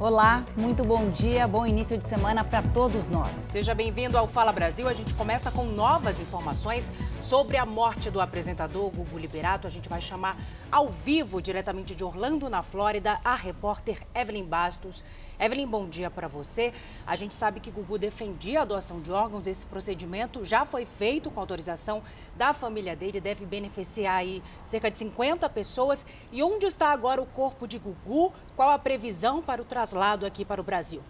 Olá, muito bom dia, bom início de semana para todos nós. Seja bem-vindo ao Fala Brasil. A gente começa com novas informações sobre a morte do apresentador Gugu Liberato. A gente vai chamar ao vivo, diretamente de Orlando, na Flórida, a repórter Evelyn Bastos. Evelyn, bom dia para você. A gente sabe que Gugu defendia a doação de órgãos. Esse procedimento já foi feito com autorização da família dele, deve beneficiar aí cerca de 50 pessoas. E onde está agora o corpo de Gugu? Qual a previsão para o traslado aqui para o Brasil?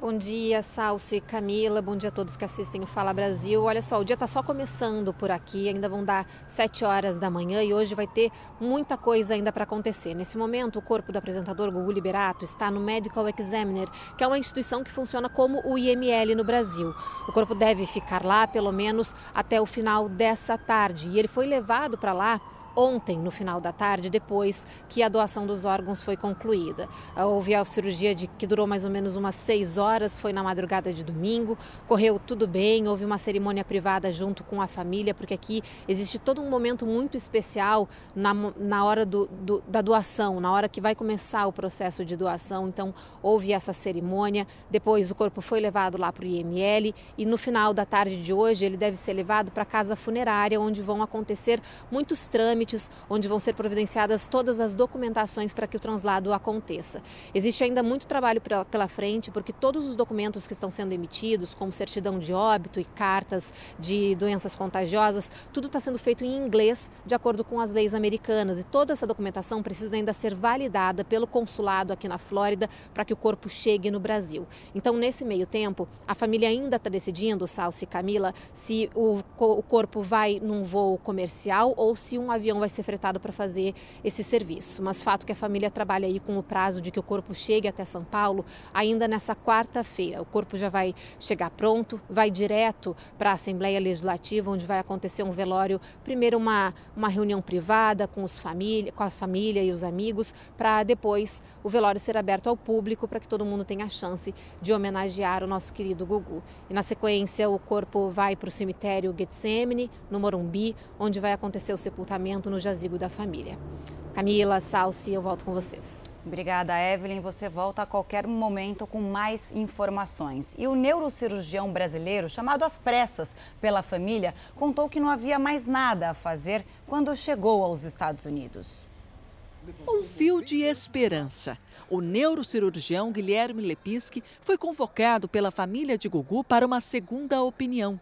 Bom dia, Salsi, Camila, bom dia a todos que assistem o Fala Brasil. Olha só, o dia está só começando por aqui, ainda vão dar 7 horas da manhã e hoje vai ter muita coisa ainda para acontecer. Nesse momento, o corpo do apresentador Gugu Liberato está no Medical Examiner, que é uma instituição que funciona como o IML no Brasil. O corpo deve ficar lá pelo menos até o final dessa tarde e ele foi levado para lá ontem, no final da tarde, depois que a doação dos órgãos foi concluída. Houve a cirurgia de, que durou mais ou menos umas seis horas, foi na madrugada de domingo, correu tudo bem, houve uma cerimônia privada junto com a família, porque aqui existe todo um momento muito especial na, na hora do, do, da doação, na hora que vai começar o processo de doação. Então, houve essa cerimônia, depois o corpo foi levado lá para o IML e no final da tarde de hoje ele deve ser levado para a casa funerária, onde vão acontecer muitos trâmites trâmites, onde vão ser providenciadas todas as documentações para que o translado aconteça. Existe ainda muito trabalho pela frente, porque todos os documentos que estão sendo emitidos, como certidão de óbito e cartas de doenças contagiosas, tudo está sendo feito em inglês, de acordo com as leis americanas. E toda essa documentação precisa ainda ser validada pelo consulado aqui na Flórida para que o corpo chegue no Brasil. Então, nesse meio tempo, a família ainda está decidindo, Salsi e Camila, se o, o corpo vai num voo comercial ou se um avião avião vai ser fretado para fazer esse serviço. Mas fato que a família trabalha aí com o prazo de que o corpo chegue até São Paulo ainda nessa quarta-feira. O corpo já vai chegar pronto, vai direto para a Assembleia Legislativa, onde vai acontecer um velório, primeiro uma, uma reunião privada com, os família, com a família e os amigos, para depois o velório ser aberto ao público para que todo mundo tenha a chance de homenagear o nosso querido Gugu. E na sequência o corpo vai para o cemitério Getsemane, no Morumbi, onde vai acontecer o sepultamento no jazigo da família. Camila, Salsi, eu volto com vocês. Obrigada, Evelyn. Você volta a qualquer momento com mais informações. E o neurocirurgião brasileiro, chamado às pressas pela família, contou que não havia mais nada a fazer quando chegou aos Estados Unidos. Um fio de esperança. O neurocirurgião Guilherme Lepinski foi convocado pela família de Gugu para uma segunda opinião.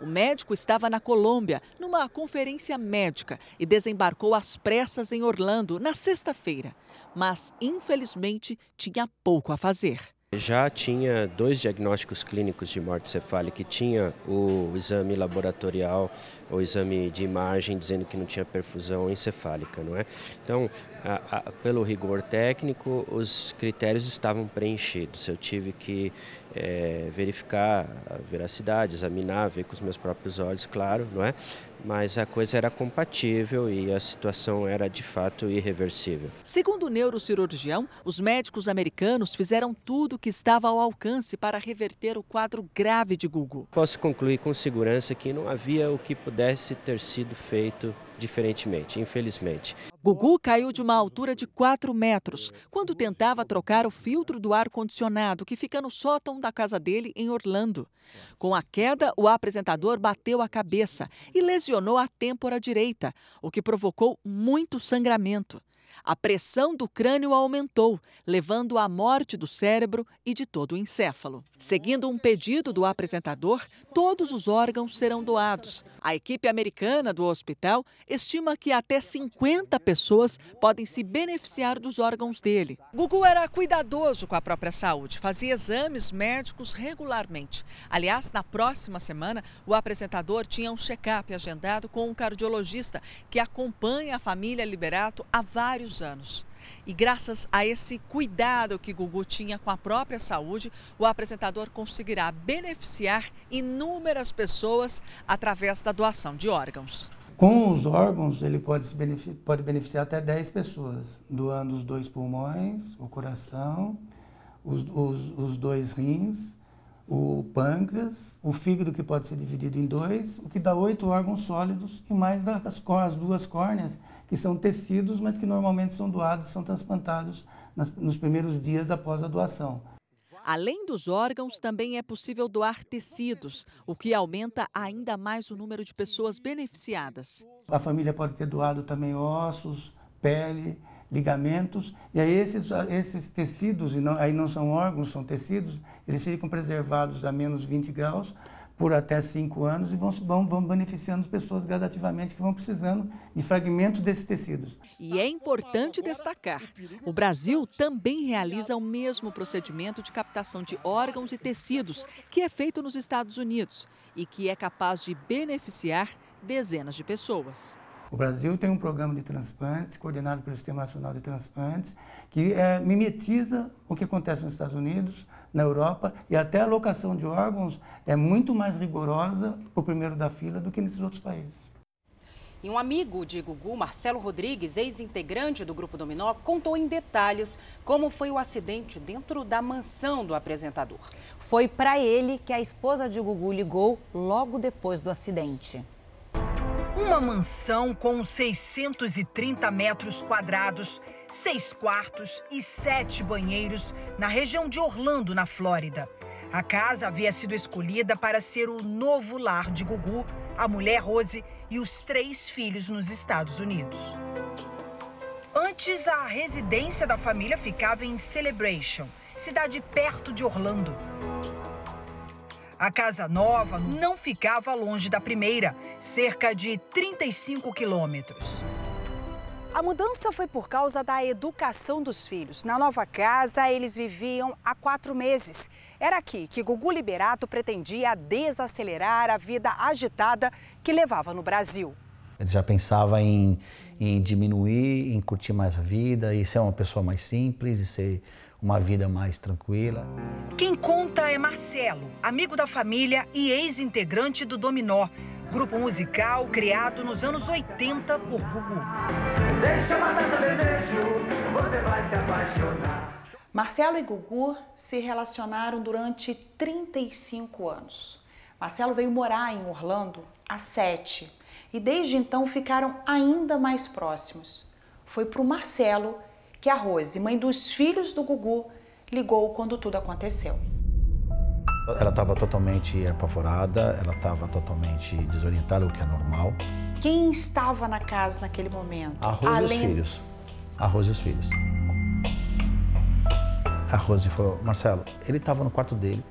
O médico estava na Colômbia, numa conferência médica, e desembarcou às pressas em Orlando na sexta-feira. Mas, infelizmente, tinha pouco a fazer. Já tinha dois diagnósticos clínicos de morte cefálica, tinha o exame laboratorial, o exame de imagem dizendo que não tinha perfusão encefálica, não é? Então, a, a, pelo rigor técnico, os critérios estavam preenchidos. Eu tive que é, verificar a veracidade, examinar, ver com os meus próprios olhos, claro, não é? Mas a coisa era compatível e a situação era de fato irreversível. Segundo o neurocirurgião, os médicos americanos fizeram tudo o que estava ao alcance para reverter o quadro grave de Gugu. Posso concluir com segurança que não havia o que pudesse ter sido feito diferentemente, infelizmente. Gugu caiu de uma altura de 4 metros quando tentava trocar o filtro do ar-condicionado que fica no sótão da casa dele em Orlando. Com a queda, o apresentador bateu a cabeça e lesionou a têmpora direita, o que provocou muito sangramento. A pressão do crânio aumentou, levando à morte do cérebro e de todo o encéfalo. Seguindo um pedido do apresentador, todos os órgãos serão doados. A equipe americana do hospital estima que até 50 pessoas podem se beneficiar dos órgãos dele. Gugu era cuidadoso com a própria saúde, fazia exames médicos regularmente. Aliás, na próxima semana, o apresentador tinha um check-up agendado com um cardiologista que acompanha a família Liberato há vários vários anos. E graças a esse cuidado que Gugu tinha com a própria saúde, o apresentador conseguirá beneficiar inúmeras pessoas através da doação de órgãos. Com os órgãos, ele pode, beneficiar, pode beneficiar até 10 pessoas, doando os dois pulmões, o coração, os, os, os dois rins, o pâncreas, o fígado que pode ser dividido em dois, o que dá oito órgãos sólidos e mais as, as duas córneas que são tecidos, mas que normalmente são doados, são transplantados nas, nos primeiros dias após a doação. Além dos órgãos, também é possível doar tecidos, o que aumenta ainda mais o número de pessoas beneficiadas. A família pode ter doado também ossos, pele, ligamentos, e aí esses, esses tecidos, e não, aí não são órgãos, são tecidos, eles ficam preservados a menos 20 graus por até cinco anos e vão, vão, vão beneficiando as pessoas gradativamente que vão precisando de fragmentos desses tecidos. E é importante destacar: o Brasil também realiza o mesmo procedimento de captação de órgãos e tecidos que é feito nos Estados Unidos e que é capaz de beneficiar dezenas de pessoas. O Brasil tem um programa de transplantes, coordenado pelo Sistema Nacional de Transplantes, que é, mimetiza o que acontece nos Estados Unidos, na Europa, e até a alocação de órgãos é muito mais rigorosa para o primeiro da fila do que nesses outros países. E um amigo de Gugu, Marcelo Rodrigues, ex-integrante do Grupo Dominó, contou em detalhes como foi o acidente dentro da mansão do apresentador. Foi para ele que a esposa de Gugu ligou logo depois do acidente. Uma mansão com 630 metros quadrados, seis quartos e sete banheiros na região de Orlando, na Flórida. A casa havia sido escolhida para ser o novo lar de Gugu, a mulher Rose e os três filhos nos Estados Unidos. Antes, a residência da família ficava em Celebration, cidade perto de Orlando. A casa nova não ficava longe da primeira, cerca de 35 quilômetros. A mudança foi por causa da educação dos filhos. Na nova casa, eles viviam há quatro meses. Era aqui que Gugu Liberato pretendia desacelerar a vida agitada que levava no Brasil. Ele já pensava em, em diminuir, em curtir mais a vida, e ser uma pessoa mais simples, e ser uma vida mais tranquila. Quem conta é Marcelo, amigo da família e ex-integrante do Dominó, grupo musical criado nos anos 80 por Gugu. Deixa matar seu desejo, você vai se apaixonar. Marcelo e Gugu se relacionaram durante 35 anos. Marcelo veio morar em Orlando há sete e desde então ficaram ainda mais próximos. Foi para o Marcelo que a Rose, mãe dos filhos do Gugu, ligou quando tudo aconteceu. Ela estava totalmente apavorada, ela estava totalmente desorientada, o que é normal. Quem estava na casa naquele momento? A Rose Além... e os filhos. A Rose e os filhos. A Rose falou, Marcelo, ele estava no quarto dele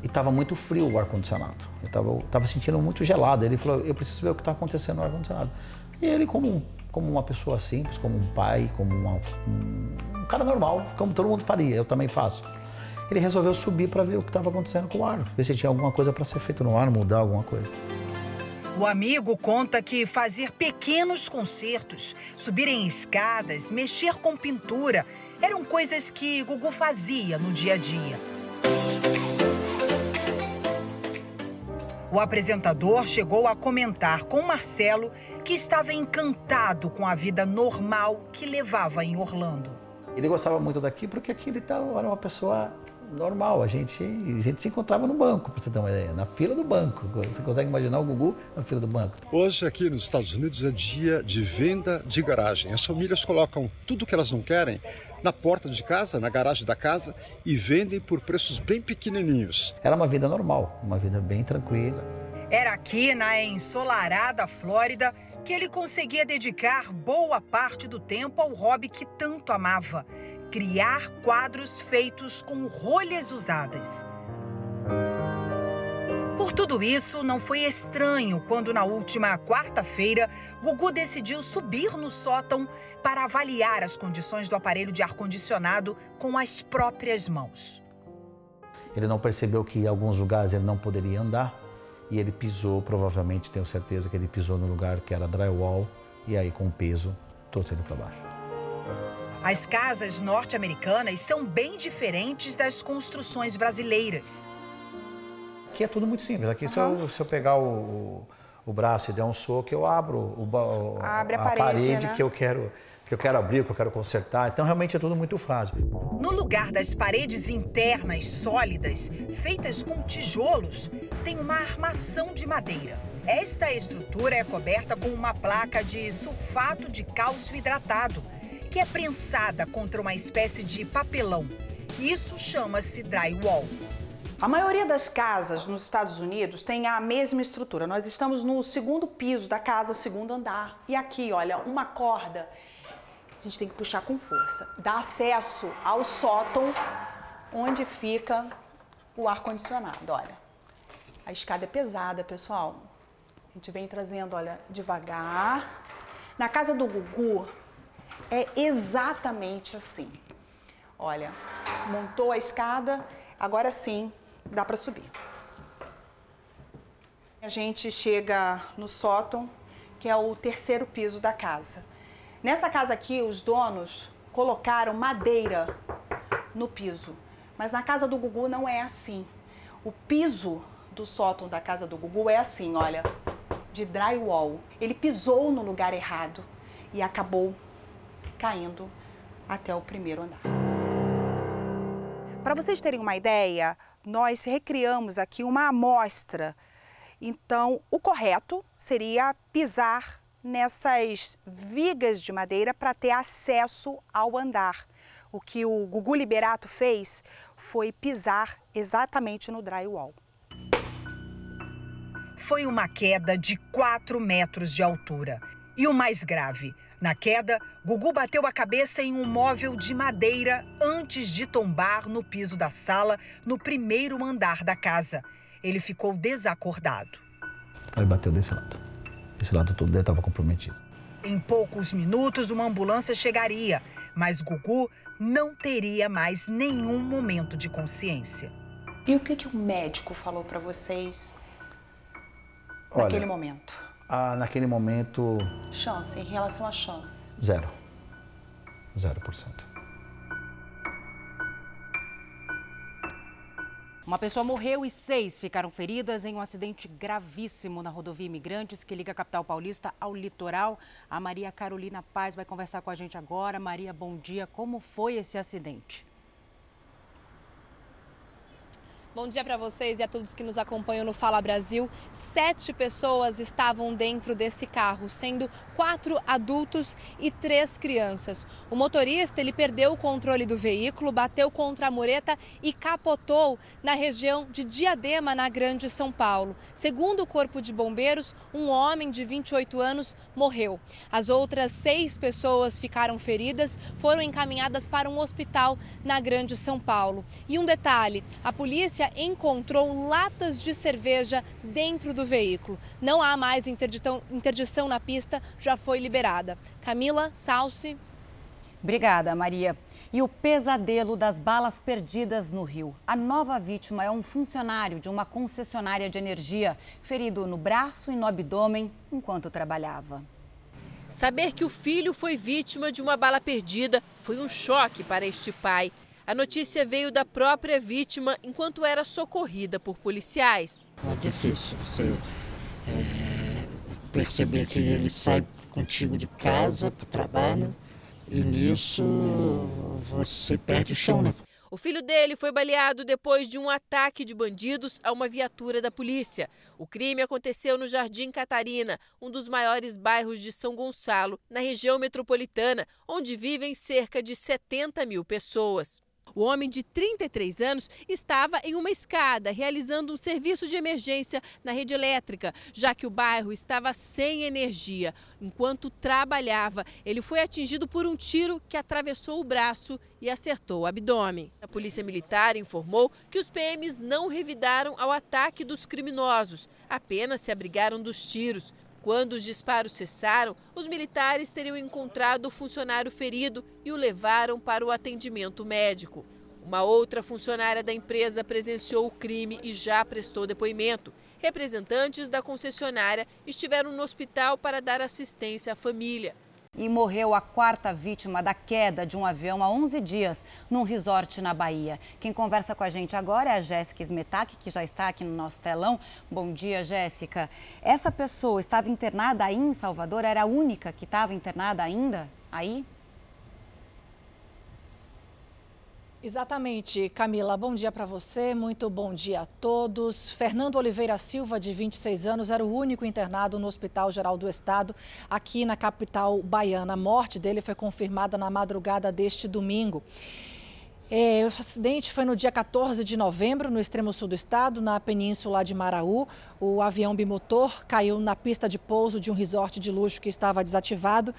e estava muito frio o ar-condicionado. Eu estava sentindo muito gelado. Ele falou, eu preciso ver o que está acontecendo no ar-condicionado. E ele, como como uma pessoa simples, como um pai, como uma, um, cara normal, como todo mundo faria, eu também faço. Ele resolveu subir para ver o que estava acontecendo com o ar, ver se tinha alguma coisa para ser feito no ar, mudar alguma coisa. O amigo conta que fazer pequenos concertos, subir em escadas, mexer com pintura, eram coisas que Gugu fazia no dia a dia. O apresentador chegou a comentar com Marcelo que estava encantado com a vida normal que levava em Orlando. Ele gostava muito daqui porque aqui ele era uma pessoa normal. A gente, a gente se encontrava no banco, para você ter uma ideia, na fila do banco. Você consegue imaginar o Gugu na fila do banco? Hoje, aqui nos Estados Unidos, é dia de venda de garagem. As famílias colocam tudo que elas não querem na porta de casa, na garagem da casa e vendem por preços bem pequenininhos. Era uma vida normal, uma vida bem tranquila. Era aqui na ensolarada Flórida que ele conseguia dedicar boa parte do tempo ao hobby que tanto amava: criar quadros feitos com rolhas usadas. Por tudo isso, não foi estranho quando, na última quarta-feira, Gugu decidiu subir no sótão para avaliar as condições do aparelho de ar-condicionado com as próprias mãos. Ele não percebeu que em alguns lugares ele não poderia andar e ele pisou, provavelmente tenho certeza que ele pisou no lugar que era drywall e aí com o peso torcendo para baixo. As casas norte-americanas são bem diferentes das construções brasileiras. Aqui é tudo muito simples. Aqui, uhum. se, eu, se eu pegar o, o, braço e der um soco, eu abro o, Abre a, a parede, parede né? que eu quero que eu quero abrir, que eu quero consertar. Então, realmente é tudo muito frágil. No lugar das paredes internas sólidas, feitas com tijolos, tem uma armação de madeira. Esta estrutura é coberta com uma placa de sulfato de cálcio hidratado, que é prensada contra uma espécie de papelão. Isso chama-se drywall. A maioria das casas nos Estados Unidos tem a mesma estrutura. Nós estamos no segundo piso da casa, o segundo andar. E aqui, olha, uma corda. A gente tem que puxar com força. Dá acesso ao sótão onde fica o ar-condicionado, olha. A escada é pesada, pessoal. A gente vem trazendo, olha, devagar. Na casa do Gugu é exatamente assim. Olha, montou a escada, agora sim dá para subir. A gente chega no sótão, que é o terceiro piso da casa. Nessa casa aqui, os donos colocaram madeira no piso, mas na casa do Gugu não é assim. O piso do sótão da casa do Gugu é assim, olha, de drywall. Ele pisou no lugar errado e acabou caindo até o primeiro andar. Para vocês terem uma ideia, nós recriamos aqui uma amostra. Então, o correto seria pisar nessas vigas de madeira para ter acesso ao andar. O que o Gugu Liberato fez foi pisar exatamente no drywall. Foi uma queda de 4 metros de altura. E o mais grave, na queda, Gugu bateu a cabeça em um móvel de madeira antes de tombar no piso da sala, no primeiro andar da casa. Ele ficou desacordado. Ele bateu desse lado. Esse lado todo dele estava comprometido. Em poucos minutos, uma ambulância chegaria, mas Gugu não teria mais nenhum momento de consciência. E o que, que o médico falou para vocês Olha, naquele momento? Ah, naquele momento. Chance, em relação à chance? Zero. Zero por cento. Uma pessoa morreu e seis ficaram feridas em um acidente gravíssimo na rodovia Imigrantes que liga a capital paulista ao litoral. A Maria Carolina Paz vai conversar com a gente agora. Maria, bom dia. Como foi esse acidente? Bom dia para vocês e a todos que nos acompanham no Fala Brasil. Sete pessoas estavam dentro desse carro, sendo quatro adultos e três crianças. O motorista ele perdeu o controle do veículo, bateu contra a mureta e capotou na região de Diadema, na Grande São Paulo. Segundo o Corpo de Bombeiros, um homem de 28 anos morreu. As outras seis pessoas ficaram feridas, foram encaminhadas para um hospital na Grande São Paulo. E um detalhe: a polícia encontrou latas de cerveja dentro do veículo. Não há mais interdição, interdição na pista, já foi liberada. Camila, Salsi. Obrigada, Maria. E o pesadelo das balas perdidas no Rio. A nova vítima é um funcionário de uma concessionária de energia, ferido no braço e no abdômen enquanto trabalhava. Saber que o filho foi vítima de uma bala perdida foi um choque para este pai. A notícia veio da própria vítima enquanto era socorrida por policiais. É difícil você é, perceber que ele sai contigo de casa para o trabalho e nisso você perde o chão, né? O filho dele foi baleado depois de um ataque de bandidos a uma viatura da polícia. O crime aconteceu no Jardim Catarina, um dos maiores bairros de São Gonçalo, na região metropolitana, onde vivem cerca de 70 mil pessoas. O homem de 33 anos estava em uma escada realizando um serviço de emergência na rede elétrica, já que o bairro estava sem energia. Enquanto trabalhava, ele foi atingido por um tiro que atravessou o braço e acertou o abdômen. A Polícia Militar informou que os PMs não revidaram ao ataque dos criminosos, apenas se abrigaram dos tiros. Quando os disparos cessaram, os militares teriam encontrado o funcionário ferido e o levaram para o atendimento médico. Uma outra funcionária da empresa presenciou o crime e já prestou depoimento. Representantes da concessionária estiveram no hospital para dar assistência à família e morreu a quarta vítima da queda de um avião há 11 dias num resort na Bahia. Quem conversa com a gente agora é a Jéssica Smetak, que já está aqui no nosso telão. Bom dia, Jéssica. Essa pessoa estava internada aí em Salvador? Era a única que estava internada ainda aí? Exatamente, Camila. Bom dia para você, muito bom dia a todos. Fernando Oliveira Silva, de 26 anos, era o único internado no Hospital Geral do Estado, aqui na capital baiana. A morte dele foi confirmada na madrugada deste domingo. É, o acidente foi no dia 14 de novembro, no extremo sul do estado, na península de Maraú. O avião bimotor caiu na pista de pouso de um resort de luxo que estava desativado.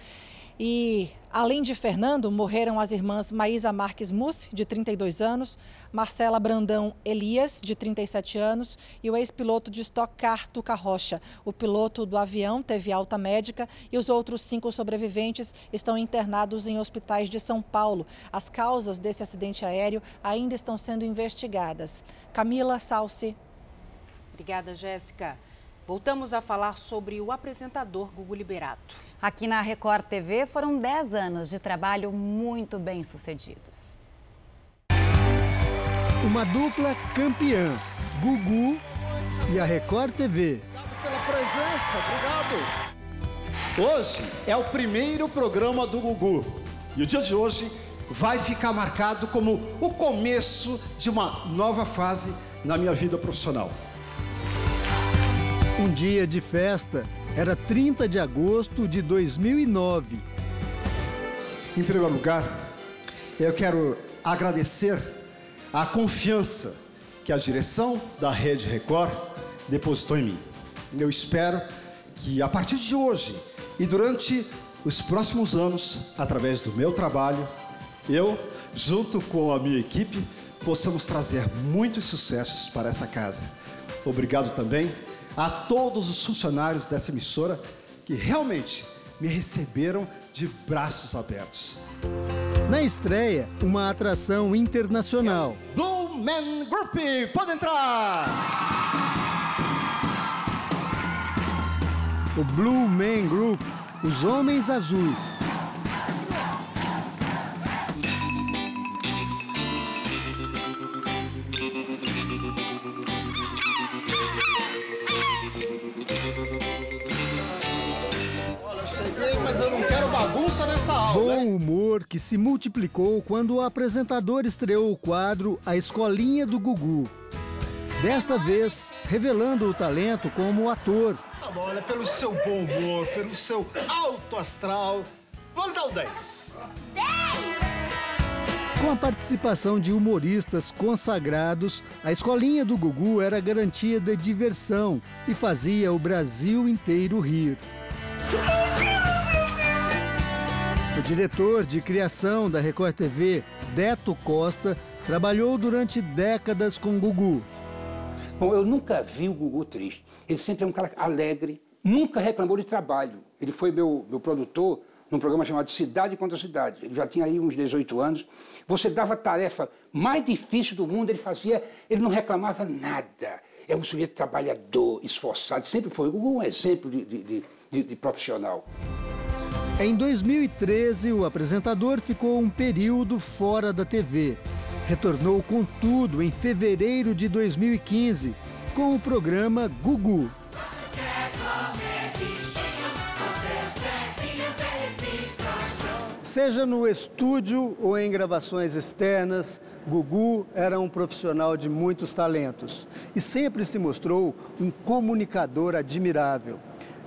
E Além de Fernando, morreram as irmãs Maísa Marques Mussi, de 32 anos, Marcela Brandão Elias, de 37 anos, e o ex-piloto de Stock Car, Tuca Rocha. O piloto do avião teve alta médica e os outros cinco sobreviventes estão internados em hospitais de São Paulo. As causas desse acidente aéreo ainda estão sendo investigadas. Camila Salsi. Obrigada, Jéssica. Voltamos a falar sobre o apresentador Gugu Liberato. Aqui na Record TV foram 10 anos de trabalho muito bem sucedidos. Uma dupla campeã, Gugu e a Record TV. Obrigado pela presença, obrigado. Hoje é o primeiro programa do Gugu e o dia de hoje vai ficar marcado como o começo de uma nova fase na minha vida profissional. Um dia de festa. Era 30 de agosto de 2009. Em primeiro lugar, eu quero agradecer a confiança que a direção da Rede Record depositou em mim. Eu espero que a partir de hoje e durante os próximos anos, através do meu trabalho, eu, junto com a minha equipe, possamos trazer muitos sucessos para essa casa. Obrigado também a todos os funcionários dessa emissora que realmente me receberam de braços abertos. Na estreia, uma atração internacional. Blue Man Group, pode entrar! O Blue Man Group, os Homens Azuis. Bom humor que se multiplicou quando o apresentador estreou o quadro A Escolinha do Gugu. Desta vez, revelando o talento como ator. Tá bom, olha, pelo seu bom humor, pelo seu alto astral, vou dar o 10. 10! Com a participação de humoristas consagrados, a escolinha do Gugu era garantia de diversão e fazia o Brasil inteiro rir. O diretor de criação da Record TV, Deto Costa, trabalhou durante décadas com Gugu. Bom, eu nunca vi o Gugu triste. Ele sempre é um cara alegre, nunca reclamou de trabalho. Ele foi meu, meu produtor num programa chamado Cidade contra Cidade. Ele já tinha aí uns 18 anos. Você dava a tarefa mais difícil do mundo, ele fazia, ele não reclamava nada. É um sujeito trabalhador, esforçado, sempre foi. O Gugu é um exemplo de, de, de, de profissional. Em 2013, o apresentador ficou um período fora da TV. Retornou com tudo em fevereiro de 2015 com o programa Gugu. Seja no estúdio ou em gravações externas, Gugu era um profissional de muitos talentos e sempre se mostrou um comunicador admirável.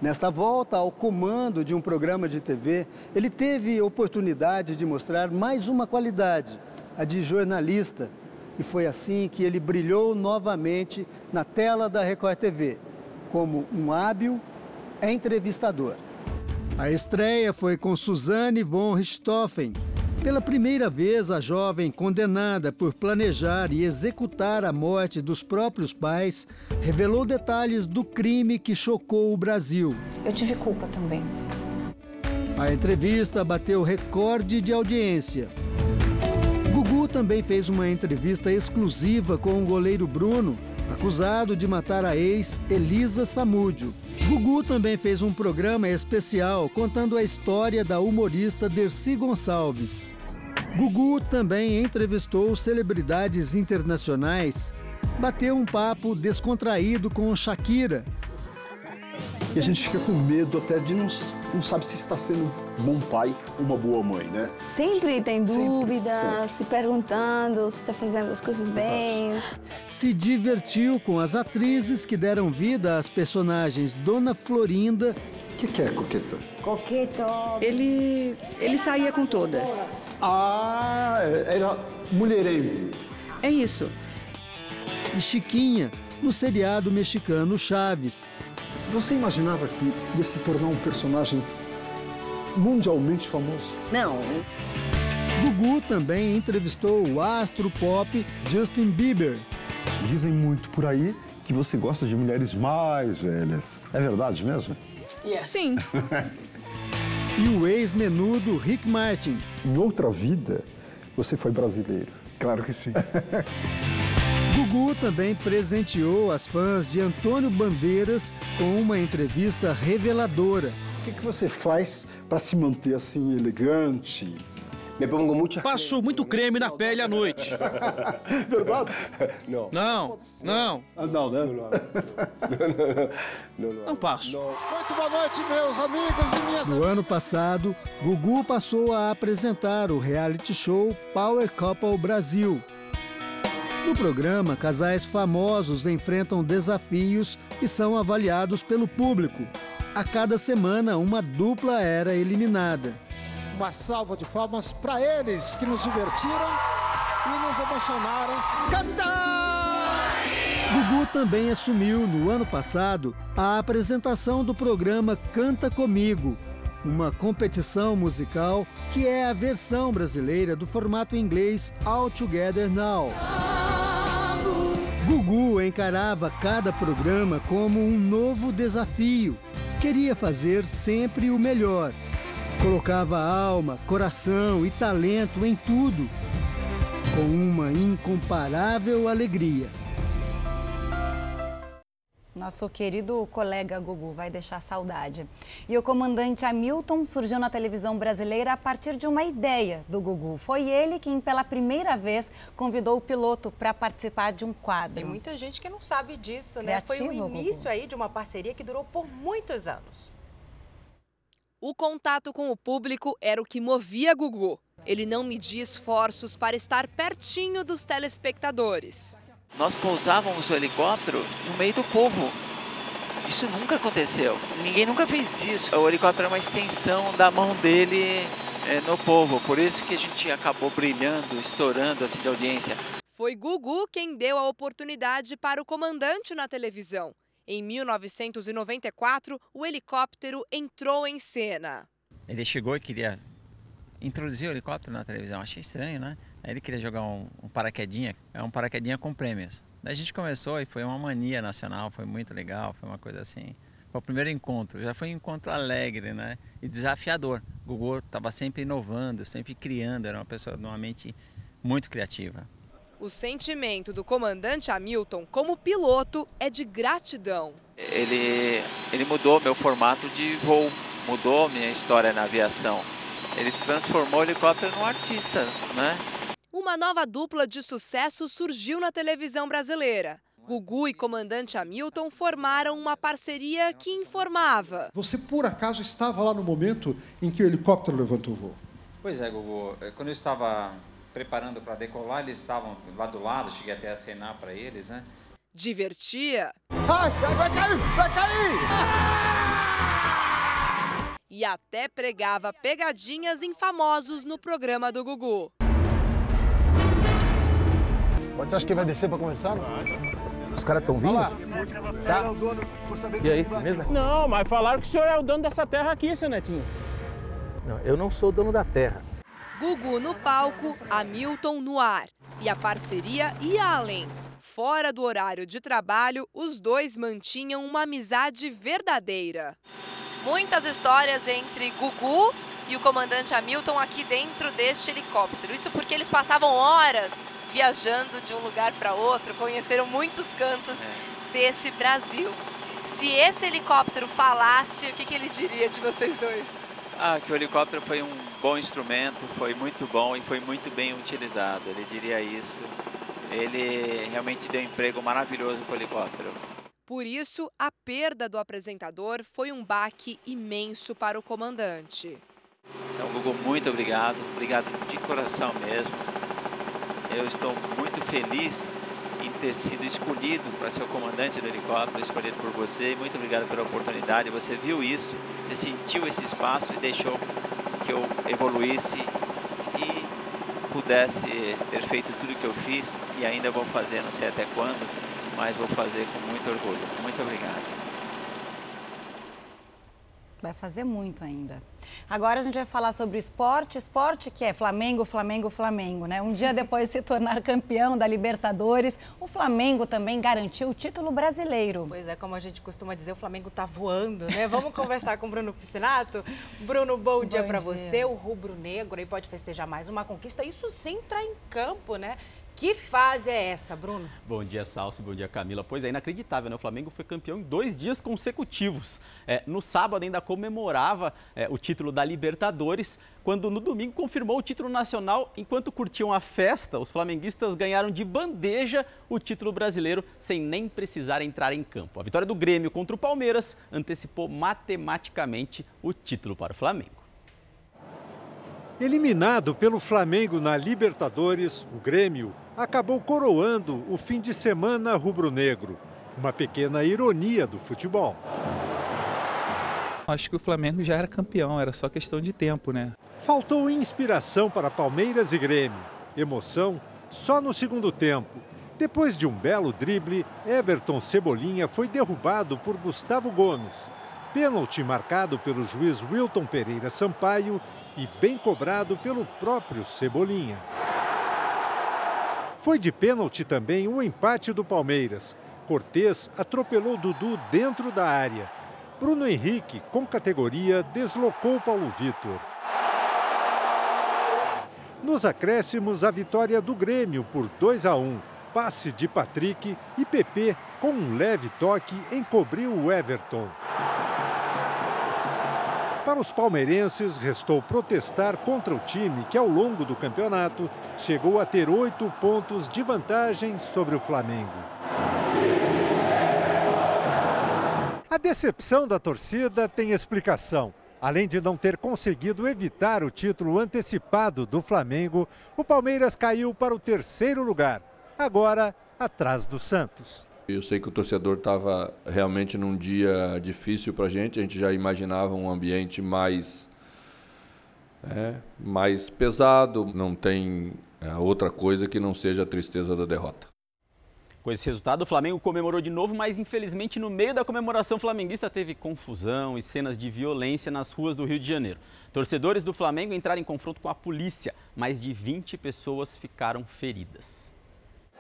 Nesta volta ao comando de um programa de TV, ele teve oportunidade de mostrar mais uma qualidade, a de jornalista. E foi assim que ele brilhou novamente na tela da Record TV, como um hábil entrevistador. A estreia foi com Suzane von Richthofen, pela primeira vez, a jovem condenada por planejar e executar a morte dos próprios pais revelou detalhes do crime que chocou o Brasil. Eu tive culpa também. A entrevista bateu recorde de audiência. Gugu também fez uma entrevista exclusiva com o goleiro Bruno, acusado de matar a ex Elisa Samúdio. Gugu também fez um programa especial contando a história da humorista Dercy Gonçalves. Gugu também entrevistou celebridades internacionais, bateu um papo descontraído com Shakira. E a gente fica com medo até de não, não sabe se está sendo um bom pai ou uma boa mãe, né? Sempre tem dúvida, sempre. se perguntando se está fazendo as coisas bem. Se divertiu com as atrizes que deram vida às personagens Dona Florinda. O que, que é Coqueto? Coqueto. Ele, ele saía com todas. Ah, era mulherengo. É isso. E Chiquinha, no seriado mexicano Chaves. Você imaginava que ia se tornar um personagem mundialmente famoso? Não. Gugu também entrevistou o astro pop Justin Bieber. Dizem muito por aí que você gosta de mulheres mais velhas. É verdade mesmo? Yes. Sim. e o ex-menudo Rick Martin. Em outra vida, você foi brasileiro. Claro que sim. Gugu também presenteou as fãs de Antônio Bandeiras com uma entrevista reveladora. O que, que você faz para se manter assim elegante? Passo muito creme na pele à noite. Verdade? Não. Não, não. Ah, não, né? Não, não, não passo. Muito boa noite, meus amigos e minhas No ano passado, Gugu passou a apresentar o reality show Power Couple Brasil. No programa, casais famosos enfrentam desafios e são avaliados pelo público. A cada semana, uma dupla era eliminada. Uma salva de palmas para eles que nos divertiram e nos emocionaram. Cantar! Gugu também assumiu no ano passado a apresentação do programa Canta Comigo, uma competição musical que é a versão brasileira do formato inglês All Together Now. Gugu encarava cada programa como um novo desafio. Queria fazer sempre o melhor. Colocava alma, coração e talento em tudo, com uma incomparável alegria. Nosso querido colega Gugu vai deixar saudade. E o comandante Hamilton surgiu na televisão brasileira a partir de uma ideia do Gugu. Foi ele quem, pela primeira vez, convidou o piloto para participar de um quadro. Tem muita gente que não sabe disso, Criativo, né? Foi o início Gugu. aí de uma parceria que durou por muitos anos. O contato com o público era o que movia Gugu. Ele não media esforços para estar pertinho dos telespectadores. Nós pousávamos o helicóptero no meio do povo. Isso nunca aconteceu. Ninguém nunca fez isso. O helicóptero é uma extensão da mão dele é, no povo. Por isso que a gente acabou brilhando, estourando assim de audiência. Foi Gugu quem deu a oportunidade para o comandante na televisão. Em 1994, o helicóptero entrou em cena. Ele chegou e queria introduzir o helicóptero na televisão. Achei estranho, né? Aí ele queria jogar um, um paraquedinha, é um paraquedinha com prêmios. Daí a gente começou e foi uma mania nacional, foi muito legal, foi uma coisa assim. Foi o primeiro encontro, já foi um encontro alegre, né? E desafiador. O Gugu estava sempre inovando, sempre criando, era uma pessoa de uma mente muito criativa. O sentimento do comandante Hamilton como piloto é de gratidão. Ele, ele mudou meu formato de voo, mudou minha história na aviação. Ele transformou o helicóptero num artista, né? Uma nova dupla de sucesso surgiu na televisão brasileira. Gugu e comandante Hamilton formaram uma parceria que informava. Você por acaso estava lá no momento em que o helicóptero levantou o voo? Pois é, Gugu. Quando eu estava preparando para decolar, eles estavam lá do lado, cheguei até a acenar para eles, né? Divertia. Ai, vai cair, vai cair! E até pregava pegadinhas em famosos no programa do Gugu. Você acha que vai descer para conversar? Os caras estão vindo? Tá. E aí, beleza? Não, mas falaram que o senhor é o dono dessa terra aqui, seu netinho. Não, eu não sou dono da terra. Gugu no palco, Hamilton no ar. E a parceria ia além. Fora do horário de trabalho, os dois mantinham uma amizade verdadeira. Muitas histórias entre Gugu e o comandante Hamilton aqui dentro deste helicóptero. Isso porque eles passavam horas viajando de um lugar para outro, conheceram muitos cantos desse Brasil. Se esse helicóptero falasse, o que, que ele diria de vocês dois? Ah, que o helicóptero foi um bom instrumento, foi muito bom e foi muito bem utilizado. Ele diria isso. Ele realmente deu um emprego maravilhoso para o helicóptero. Por isso, a perda do apresentador foi um baque imenso para o comandante. Então, Gugu, muito obrigado. Obrigado de coração mesmo. Eu estou muito feliz em ter sido escolhido para ser o comandante do helicóptero, escolhido por você. Muito obrigado pela oportunidade. Você viu isso, você sentiu esse espaço e deixou que eu evoluísse e pudesse ter feito tudo que eu fiz e ainda vou fazer, não sei até quando, mas vou fazer com muito orgulho. Muito obrigado. Vai fazer muito ainda. Agora a gente vai falar sobre o esporte. Esporte que é Flamengo, Flamengo, Flamengo, né? Um dia depois de se tornar campeão da Libertadores, o Flamengo também garantiu o título brasileiro. Pois é, como a gente costuma dizer, o Flamengo tá voando, né? Vamos conversar com o Bruno Piscinato. Bruno, bom, bom dia para você. O rubro-negro aí pode festejar mais uma conquista. Isso sim entrar em campo, né? Que fase é essa, Bruno? Bom dia, Salsi. Bom dia, Camila. Pois é, inacreditável, né? O Flamengo foi campeão em dois dias consecutivos. É, no sábado ainda comemorava é, o título da Libertadores, quando no domingo confirmou o título nacional. Enquanto curtiam a festa, os flamenguistas ganharam de bandeja o título brasileiro sem nem precisar entrar em campo. A vitória do Grêmio contra o Palmeiras antecipou matematicamente o título para o Flamengo. Eliminado pelo Flamengo na Libertadores, o Grêmio acabou coroando o fim de semana rubro-negro. Uma pequena ironia do futebol. Acho que o Flamengo já era campeão, era só questão de tempo, né? Faltou inspiração para Palmeiras e Grêmio. Emoção só no segundo tempo. Depois de um belo drible, Everton Cebolinha foi derrubado por Gustavo Gomes. Pênalti marcado pelo juiz Wilton Pereira Sampaio e bem cobrado pelo próprio Cebolinha. Foi de pênalti também o empate do Palmeiras. Cortez atropelou Dudu dentro da área. Bruno Henrique, com categoria, deslocou Paulo Vitor. Nos acréscimos, a vitória do Grêmio por 2 a 1. Passe de Patrick e PP, com um leve toque, encobriu o Everton. Para os palmeirenses, restou protestar contra o time que, ao longo do campeonato, chegou a ter oito pontos de vantagem sobre o Flamengo. A decepção da torcida tem explicação. Além de não ter conseguido evitar o título antecipado do Flamengo, o Palmeiras caiu para o terceiro lugar, agora atrás do Santos. Eu sei que o torcedor estava realmente num dia difícil para a gente. A gente já imaginava um ambiente mais, é, mais pesado. Não tem é, outra coisa que não seja a tristeza da derrota. Com esse resultado, o Flamengo comemorou de novo, mas infelizmente no meio da comemoração flamenguista teve confusão e cenas de violência nas ruas do Rio de Janeiro. Torcedores do Flamengo entraram em confronto com a polícia. Mais de 20 pessoas ficaram feridas.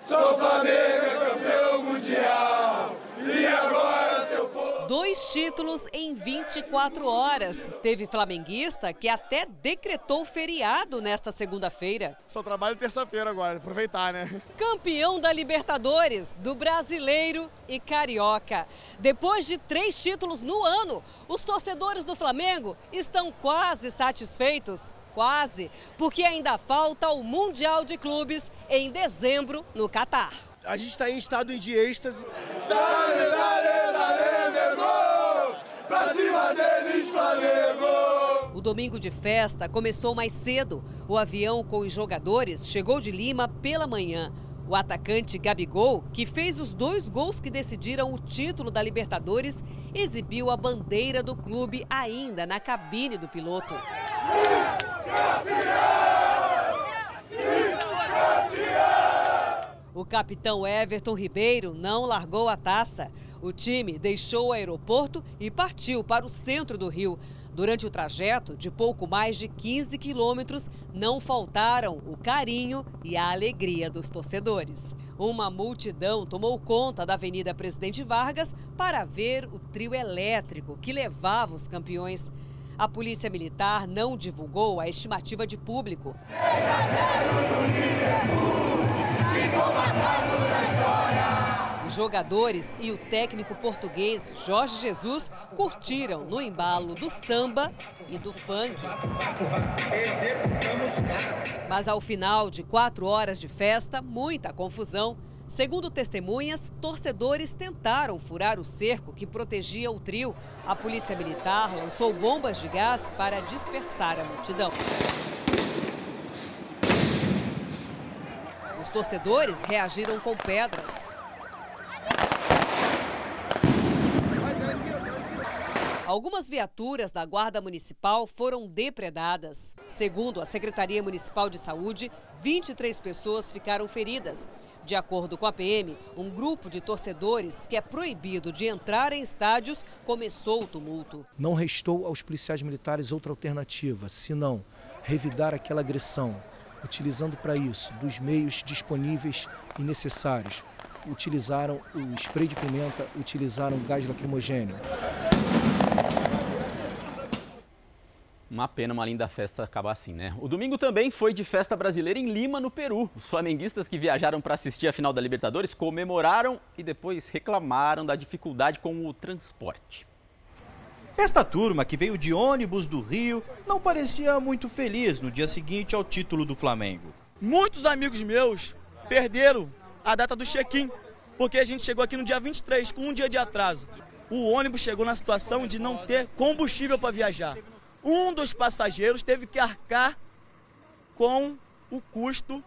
Sou Flamengo, é campeão mundial. E agora, seu povo. Dois títulos em 24 horas. Teve flamenguista que até decretou feriado nesta segunda-feira. Só trabalho terça-feira agora, aproveitar, né? Campeão da Libertadores, do Brasileiro e Carioca. Depois de três títulos no ano, os torcedores do Flamengo estão quase satisfeitos Quase, porque ainda falta o Mundial de Clubes em dezembro no Catar. A gente está em estado de êxtase. Dale, dale, dale, meu gol! Pra cima deles, Flamengo! O domingo de festa começou mais cedo. O avião com os jogadores chegou de Lima pela manhã. O atacante Gabigol, que fez os dois gols que decidiram o título da Libertadores, exibiu a bandeira do clube ainda na cabine do piloto. O capitão Everton Ribeiro não largou a taça. O time deixou o aeroporto e partiu para o centro do Rio. Durante o trajeto de pouco mais de 15 quilômetros, não faltaram o carinho e a alegria dos torcedores. Uma multidão tomou conta da Avenida Presidente Vargas para ver o trio elétrico que levava os campeões. A Polícia Militar não divulgou a estimativa de público. Jogadores e o técnico português Jorge Jesus curtiram no embalo do samba e do funk. Mas ao final de quatro horas de festa, muita confusão Segundo testemunhas, torcedores tentaram furar o cerco que protegia o trio. A polícia militar lançou bombas de gás para dispersar a multidão. Os torcedores reagiram com pedras. Algumas viaturas da Guarda Municipal foram depredadas. Segundo a Secretaria Municipal de Saúde, 23 pessoas ficaram feridas. De acordo com a PM, um grupo de torcedores que é proibido de entrar em estádios começou o tumulto. Não restou aos policiais militares outra alternativa, senão revidar aquela agressão, utilizando para isso dos meios disponíveis e necessários. Utilizaram o spray de pimenta, utilizaram gás lacrimogêneo. Uma pena uma linda festa acabar assim, né? O domingo também foi de festa brasileira em Lima, no Peru. Os flamenguistas que viajaram para assistir a final da Libertadores comemoraram e depois reclamaram da dificuldade com o transporte. Esta turma, que veio de ônibus do Rio, não parecia muito feliz no dia seguinte ao título do Flamengo. Muitos amigos meus perderam a data do check-in, porque a gente chegou aqui no dia 23, com um dia de atraso. O ônibus chegou na situação de não ter combustível para viajar um dos passageiros teve que arcar com o custo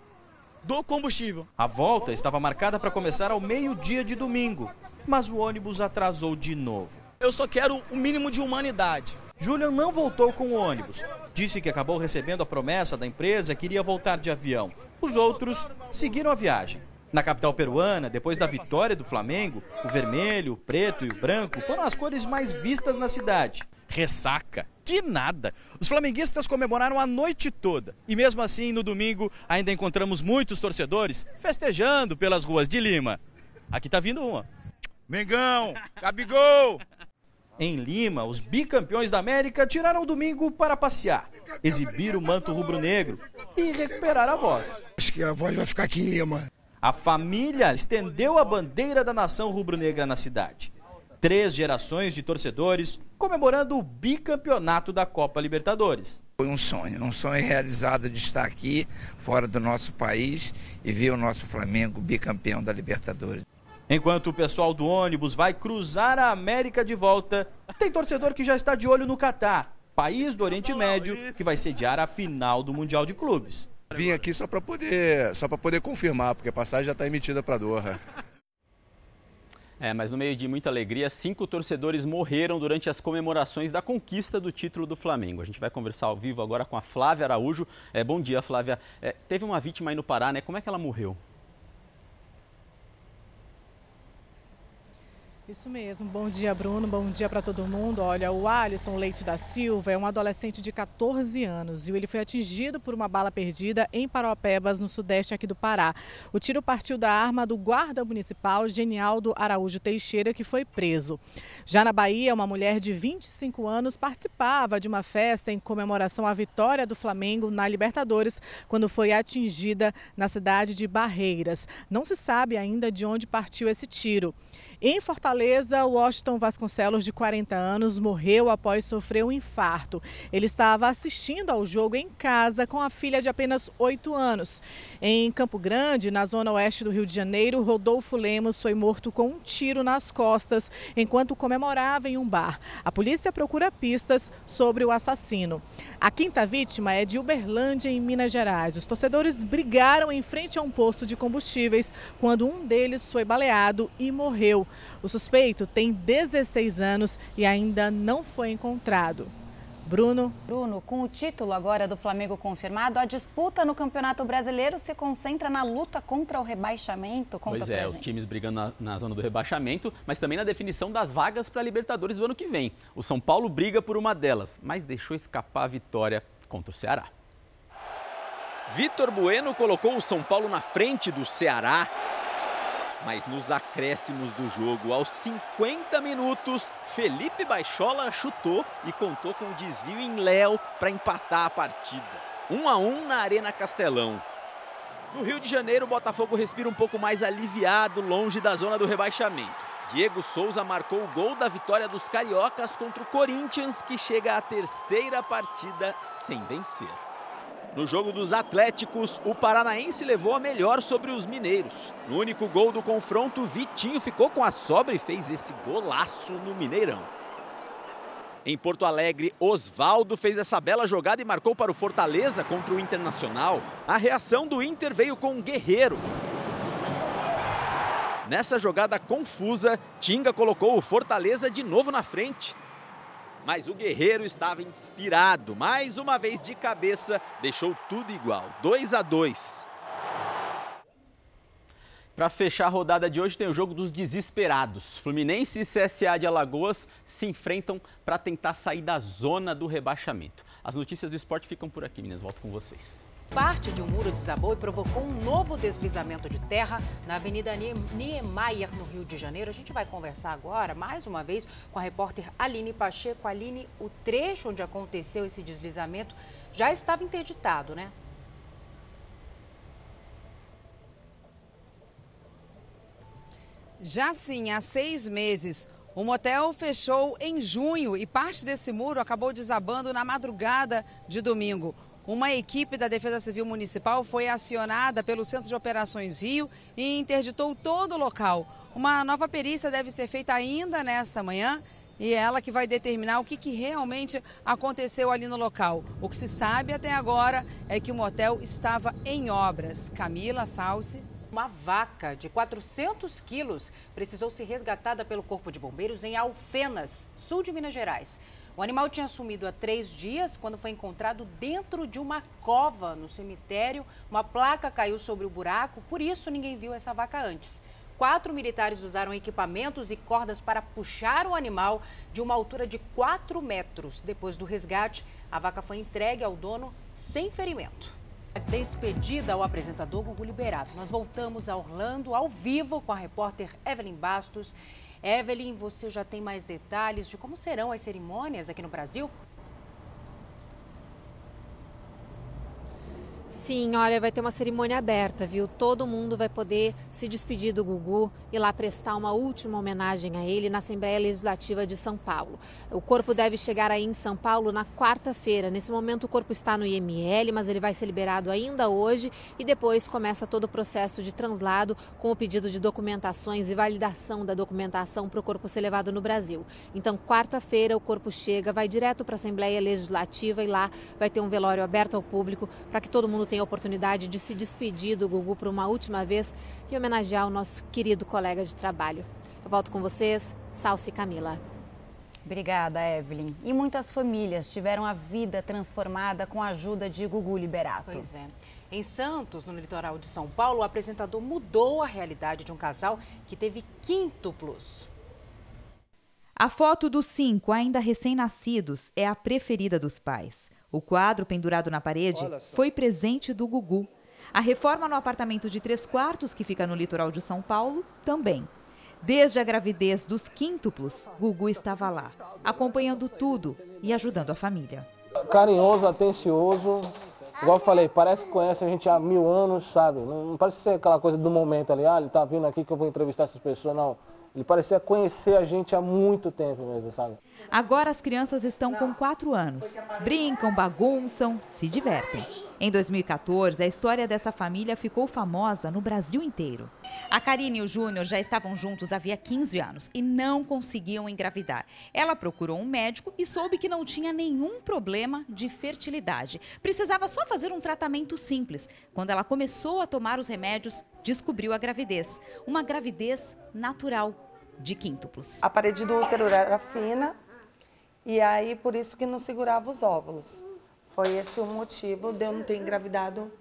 do combustível. A volta estava marcada para começar ao meio-dia de domingo, mas o ônibus atrasou de novo. Eu só quero o mínimo de humanidade. Julian não voltou com o ônibus. Disse que acabou recebendo a promessa da empresa que iria voltar de avião. Os outros seguiram a viagem. Na capital peruana, depois da vitória do Flamengo, o vermelho, o preto e o branco foram as cores mais vistas na cidade. Ressaca. Que nada! Os flamenguistas comemoraram a noite toda. E mesmo assim, no domingo, ainda encontramos muitos torcedores festejando pelas ruas de Lima. Aqui tá vindo uma. Mengão! Gabigol! Em Lima, os bicampeões da América tiraram o domingo para passear, exibir o manto rubro-negro e recuperar a voz. Acho que a voz vai ficar aqui em Lima. A família estendeu a bandeira da nação rubro-negra na cidade três gerações de torcedores comemorando o bicampeonato da Copa Libertadores. Foi um sonho, um sonho realizado de estar aqui, fora do nosso país, e ver o nosso Flamengo bicampeão da Libertadores. Enquanto o pessoal do ônibus vai cruzar a América de volta, tem torcedor que já está de olho no Catar, país do Oriente Médio, que vai sediar a final do Mundial de Clubes. Vim aqui só para poder, só para poder confirmar, porque a passagem já está emitida para Doha. É, mas no meio de muita alegria, cinco torcedores morreram durante as comemorações da conquista do título do Flamengo. A gente vai conversar ao vivo agora com a Flávia Araújo. É, bom dia, Flávia. É, teve uma vítima aí no Pará, né? Como é que ela morreu? Isso mesmo. Bom dia, Bruno. Bom dia para todo mundo. Olha, o Alisson Leite da Silva é um adolescente de 14 anos e ele foi atingido por uma bala perdida em Paropebas, no sudeste aqui do Pará. O tiro partiu da arma do guarda municipal Genialdo Araújo Teixeira, que foi preso. Já na Bahia, uma mulher de 25 anos participava de uma festa em comemoração à vitória do Flamengo na Libertadores, quando foi atingida na cidade de Barreiras. Não se sabe ainda de onde partiu esse tiro. Em Fortaleza, Washington Vasconcelos, de 40 anos, morreu após sofrer um infarto. Ele estava assistindo ao jogo em casa com a filha de apenas 8 anos. Em Campo Grande, na zona oeste do Rio de Janeiro, Rodolfo Lemos foi morto com um tiro nas costas enquanto comemorava em um bar. A polícia procura pistas sobre o assassino. A quinta vítima é de Uberlândia, em Minas Gerais. Os torcedores brigaram em frente a um posto de combustíveis quando um deles foi baleado e morreu. O suspeito tem 16 anos e ainda não foi encontrado. Bruno. Bruno, com o título agora do Flamengo confirmado, a disputa no Campeonato Brasileiro se concentra na luta contra o rebaixamento. Conta pois é, os times brigando na, na, zona do rebaixamento, mas também na definição das vagas para a Libertadores do ano que vem. O São Paulo briga por uma delas, mas deixou escapar a vitória contra o Ceará. Vitor Bueno colocou o São Paulo na frente do Ceará mas nos acréscimos do jogo, aos 50 minutos, Felipe Baixola chutou e contou com o desvio em Léo para empatar a partida. 1 um a 1 um na Arena Castelão. No Rio de Janeiro, o Botafogo respira um pouco mais aliviado, longe da zona do rebaixamento. Diego Souza marcou o gol da vitória dos cariocas contra o Corinthians, que chega à terceira partida sem vencer. No jogo dos Atléticos, o Paranaense levou a melhor sobre os mineiros. No único gol do confronto, Vitinho ficou com a sobra e fez esse golaço no Mineirão. Em Porto Alegre, Osvaldo fez essa bela jogada e marcou para o Fortaleza contra o Internacional. A reação do Inter veio com um Guerreiro. Nessa jogada confusa, Tinga colocou o Fortaleza de novo na frente. Mas o Guerreiro estava inspirado. Mais uma vez de cabeça, deixou tudo igual. 2 a 2. Para fechar a rodada de hoje tem o jogo dos desesperados. Fluminense e CSA de Alagoas se enfrentam para tentar sair da zona do rebaixamento. As notícias do esporte ficam por aqui, meninas. Volto com vocês. Parte de um muro desabou e provocou um novo deslizamento de terra na Avenida Niemeyer, no Rio de Janeiro. A gente vai conversar agora, mais uma vez, com a repórter Aline Pacheco. Aline, o trecho onde aconteceu esse deslizamento já estava interditado, né? Já sim, há seis meses. O motel fechou em junho e parte desse muro acabou desabando na madrugada de domingo. Uma equipe da Defesa Civil Municipal foi acionada pelo Centro de Operações Rio e interditou todo o local. Uma nova perícia deve ser feita ainda nessa manhã e é ela que vai determinar o que, que realmente aconteceu ali no local. O que se sabe até agora é que o motel estava em obras. Camila Salsi. Uma vaca de 400 quilos precisou ser resgatada pelo Corpo de Bombeiros em Alfenas, sul de Minas Gerais. O animal tinha sumido há três dias quando foi encontrado dentro de uma cova no cemitério. Uma placa caiu sobre o buraco, por isso ninguém viu essa vaca antes. Quatro militares usaram equipamentos e cordas para puxar o animal de uma altura de 4 metros. Depois do resgate, a vaca foi entregue ao dono sem ferimento. Despedida ao apresentador Gugu Liberato. Nós voltamos a Orlando ao vivo com a repórter Evelyn Bastos. Evelyn, você já tem mais detalhes de como serão as cerimônias aqui no Brasil? Sim, olha, vai ter uma cerimônia aberta, viu? Todo mundo vai poder se despedir do Gugu e lá prestar uma última homenagem a ele na Assembleia Legislativa de São Paulo. O corpo deve chegar aí em São Paulo na quarta-feira. Nesse momento o corpo está no IML, mas ele vai ser liberado ainda hoje e depois começa todo o processo de translado com o pedido de documentações e validação da documentação para o corpo ser levado no Brasil. Então, quarta-feira o corpo chega, vai direto para a Assembleia Legislativa e lá vai ter um velório aberto ao público para que todo mundo tenha a oportunidade de se despedir do Gugu por uma última vez e homenagear o nosso querido colega de trabalho. Eu volto com vocês, Salsi e Camila. Obrigada, Evelyn. E muitas famílias tiveram a vida transformada com a ajuda de Gugu Liberato. Pois é. Em Santos, no litoral de São Paulo, o apresentador mudou a realidade de um casal que teve quíntuplos. A foto dos cinco ainda recém-nascidos é a preferida dos pais. O quadro pendurado na parede foi presente do Gugu. A reforma no apartamento de três quartos, que fica no litoral de São Paulo, também. Desde a gravidez dos quíntuplos, Gugu estava lá, acompanhando tudo e ajudando a família. Carinhoso, atencioso, igual eu falei, parece que conhece a gente há mil anos, sabe? Não, parece ser aquela coisa do momento ali, ah, ele tá vindo aqui que eu vou entrevistar essas pessoas, não. Ele parecia conhecer a gente há muito tempo mesmo, sabe? Agora as crianças estão com 4 anos. Brincam, bagunçam, se divertem. Em 2014, a história dessa família ficou famosa no Brasil inteiro. A Karine e o Júnior já estavam juntos havia 15 anos e não conseguiam engravidar. Ela procurou um médico e soube que não tinha nenhum problema de fertilidade. Precisava só fazer um tratamento simples. Quando ela começou a tomar os remédios, descobriu a gravidez. Uma gravidez natural de quíntuplos. A parede do útero era fina e aí por isso que não segurava os óvulos. Foi esse o motivo de eu não ter engravidado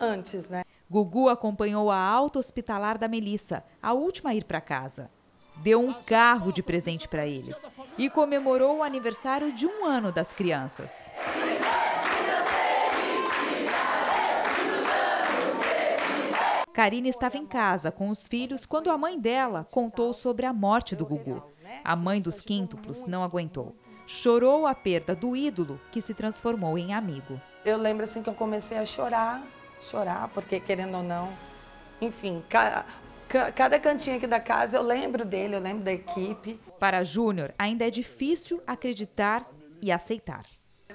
antes, né? Gugu acompanhou a alta hospitalar da Melissa, a última a ir para casa. Deu um carro de presente para eles e comemorou o aniversário de um ano das crianças. Karine estava em casa com os filhos quando a mãe dela contou sobre a morte do Gugu. A mãe dos quíntuplos não aguentou. Chorou a perda do ídolo que se transformou em amigo. Eu lembro assim que eu comecei a chorar, chorar, porque querendo ou não, enfim, ca, ca, cada cantinho aqui da casa eu lembro dele, eu lembro da equipe. Para Júnior, ainda é difícil acreditar e aceitar.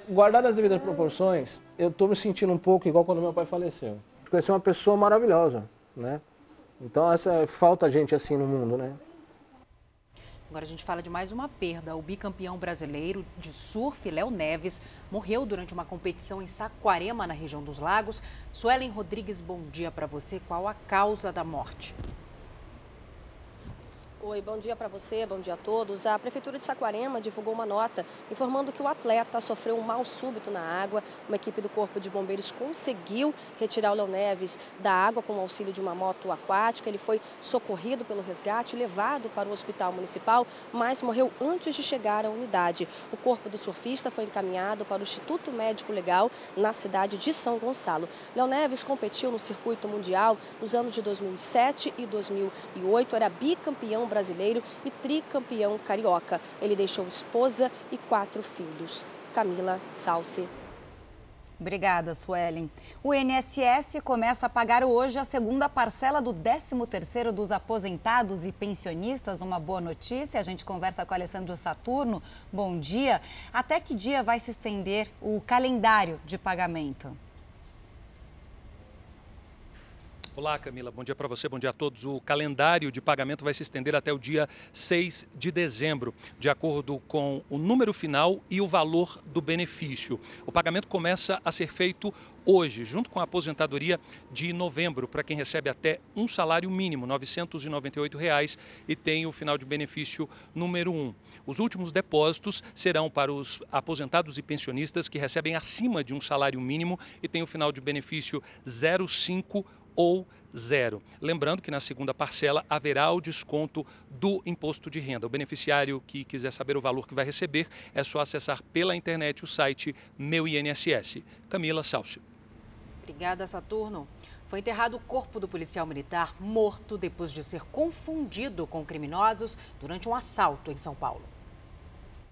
guardar as devidas proporções, eu estou me sentindo um pouco igual quando meu pai faleceu. Conheci uma pessoa maravilhosa, né? Então essa falta gente assim no mundo, né? Agora a gente fala de mais uma perda. O bicampeão brasileiro de surf, Léo Neves, morreu durante uma competição em Saquarema, na região dos Lagos. Suelen Rodrigues, bom dia para você. Qual a causa da morte? Oi, bom dia para você, bom dia a todos. A Prefeitura de Saquarema divulgou uma nota informando que o atleta sofreu um mal súbito na água. Uma equipe do Corpo de Bombeiros conseguiu retirar o Léo Neves da água com o auxílio de uma moto aquática. Ele foi socorrido pelo resgate, levado para o hospital municipal, mas morreu antes de chegar à unidade. O corpo do surfista foi encaminhado para o Instituto Médico Legal na cidade de São Gonçalo. Léo Neves competiu no circuito mundial nos anos de 2007 e 2008, era bicampeão brasileiro e tricampeão carioca. Ele deixou esposa e quatro filhos. Camila Salsi. Obrigada, Suelen. O INSS começa a pagar hoje a segunda parcela do 13º dos aposentados e pensionistas. Uma boa notícia. A gente conversa com Alessandro Saturno. Bom dia. Até que dia vai se estender o calendário de pagamento? Olá, Camila. Bom dia para você, bom dia a todos. O calendário de pagamento vai se estender até o dia 6 de dezembro, de acordo com o número final e o valor do benefício. O pagamento começa a ser feito hoje, junto com a aposentadoria de novembro, para quem recebe até um salário mínimo, 998 reais, e tem o final de benefício número 1. Os últimos depósitos serão para os aposentados e pensionistas que recebem acima de um salário mínimo e tem o final de benefício 05 ou zero. Lembrando que na segunda parcela haverá o desconto do imposto de renda. O beneficiário que quiser saber o valor que vai receber é só acessar pela internet o site Meu INSS. Camila Salcio. Obrigada, Saturno. Foi enterrado o corpo do policial militar morto depois de ser confundido com criminosos durante um assalto em São Paulo.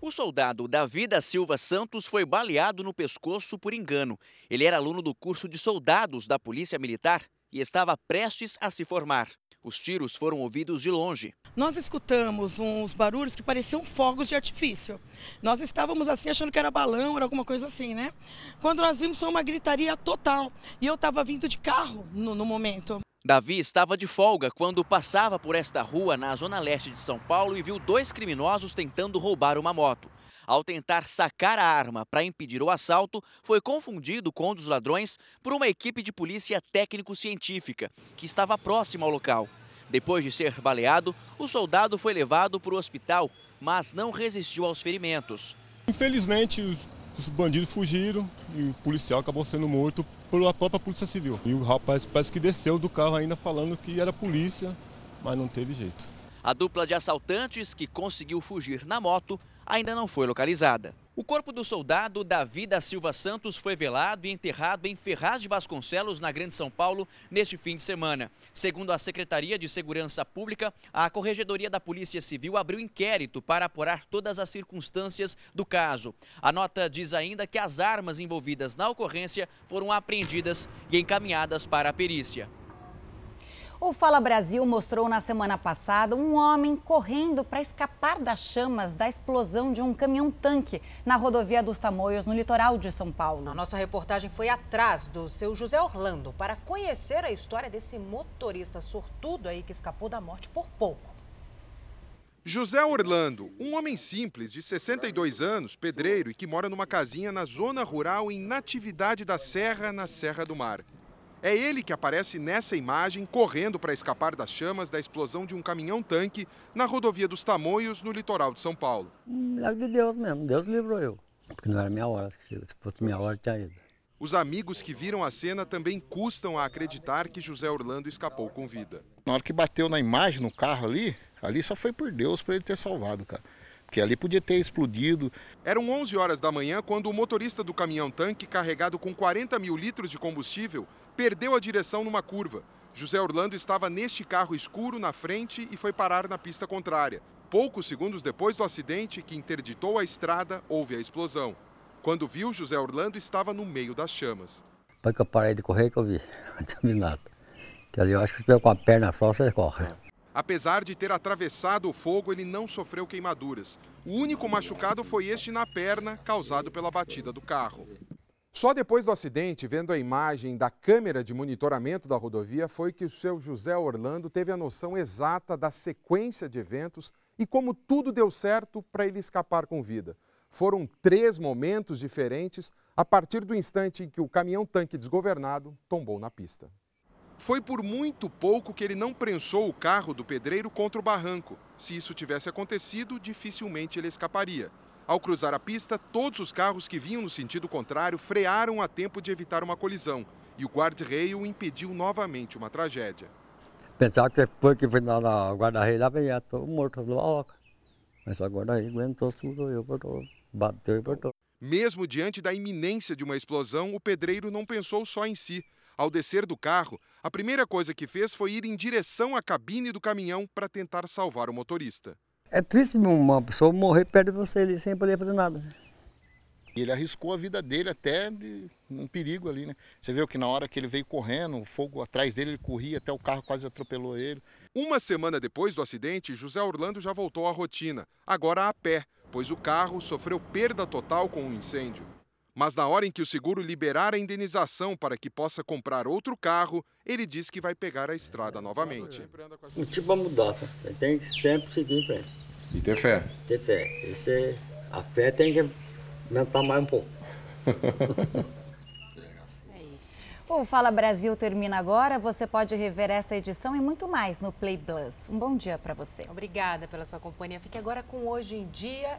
O soldado Davi da Silva Santos foi baleado no pescoço por engano. Ele era aluno do curso de soldados da Polícia Militar e estava prestes a se formar. Os tiros foram ouvidos de longe. Nós escutamos uns barulhos que pareciam fogos de artifício. Nós estávamos assim achando que era balão, era alguma coisa assim, né? Quando nós vimos foi uma gritaria total e eu estava vindo de carro no, no momento. Davi estava de folga quando passava por esta rua na zona leste de São Paulo e viu dois criminosos tentando roubar uma moto. Ao tentar sacar a arma para impedir o assalto, foi confundido com um dos ladrões por uma equipe de polícia técnico-científica que estava próxima ao local. Depois de ser baleado, o soldado foi levado para o hospital, mas não resistiu aos ferimentos. Infelizmente, os bandidos fugiram e o policial acabou sendo morto pela própria Polícia Civil. E o rapaz parece que desceu do carro ainda falando que era polícia, mas não teve jeito. A dupla de assaltantes que conseguiu fugir na moto ainda não foi localizada. O corpo do soldado Davi da Silva Santos foi velado e enterrado em Ferraz de Vasconcelos, na Grande São Paulo, neste fim de semana. Segundo a Secretaria de Segurança Pública, a Corregedoria da Polícia Civil abriu inquérito para apurar todas as circunstâncias do caso. A nota diz ainda que as armas envolvidas na ocorrência foram apreendidas e encaminhadas para a perícia. O Fala Brasil mostrou na semana passada um homem correndo para escapar das chamas da explosão de um caminhão-tanque na rodovia dos Tamoios, no litoral de São Paulo. A nossa reportagem foi atrás do seu José Orlando para conhecer a história desse motorista sortudo aí que escapou da morte por pouco. José Orlando, um homem simples de 62 anos, pedreiro e que mora numa casinha na zona rural em Natividade da Serra, na Serra do Mar. É ele que aparece nessa imagem correndo para escapar das chamas da explosão de um caminhão-tanque na rodovia dos Tamoios, no litoral de São Paulo. Milagre de Deus mesmo, Deus livrou eu. Porque não era minha hora, se fosse minha hora tinha ido. Os amigos que viram a cena também custam a acreditar que José Orlando escapou com vida. Na hora que bateu na imagem no carro ali, ali só foi por Deus para ele ter salvado, cara porque ali podia ter explodido. Eram 11 horas da manhã quando o motorista do caminhão-tanque, carregado com 40 mil litros de combustível, perdeu a direção numa curva. José Orlando estava neste carro escuro na frente e foi parar na pista contrária. Poucos segundos depois do acidente que interditou a estrada, houve a explosão. Quando viu, José Orlando estava no meio das chamas. Depois que eu parei de correr, que eu vi, não tinha nada. Que ali eu acho que se tiver com a perna só, você corre. Apesar de ter atravessado o fogo, ele não sofreu queimaduras. O único machucado foi este na perna, causado pela batida do carro. Só depois do acidente, vendo a imagem da câmera de monitoramento da rodovia, foi que o seu José Orlando teve a noção exata da sequência de eventos e como tudo deu certo para ele escapar com vida. Foram três momentos diferentes a partir do instante em que o caminhão-tanque desgovernado tombou na pista. Foi por muito pouco que ele não prensou o carro do pedreiro contra o barranco. Se isso tivesse acontecido, dificilmente ele escaparia. Ao cruzar a pista, todos os carros que vinham no sentido contrário frearam a tempo de evitar uma colisão. E o guarda-reio impediu novamente uma tragédia. Pensar que foi que foi na, na guarda-reio lá, já estou morto lá. Mas só guarda-reio aguentou tudo, eu botou, bateu e botou. Mesmo diante da iminência de uma explosão, o pedreiro não pensou só em si. Ao descer do carro, a primeira coisa que fez foi ir em direção à cabine do caminhão para tentar salvar o motorista. É triste uma pessoa morrer perto de você ali sem poder fazer nada. né? Ele arriscou a vida dele até de um perigo ali, né? Você viu que na hora que ele veio correndo, o fogo atrás dele, ele corria até o carro quase atropelou ele. Uma semana depois do acidente, José Orlando já voltou à rotina, agora a pé, pois o carro sofreu perda total com o um incêndio. Mas na hora em que o seguro liberar a indenização para que possa comprar outro carro, ele diz que vai pegar a estrada novamente. Um tipo de mudança. Você tem que sempre seguir em frente. E ter fé. Ter fé. Esse, a fé tem que aumentar mais um pouco. O Fala Brasil termina agora. Você pode rever esta edição e muito mais no Play Plus. Um bom dia para você. Obrigada pela sua companhia. Fique agora com Hoje em Dia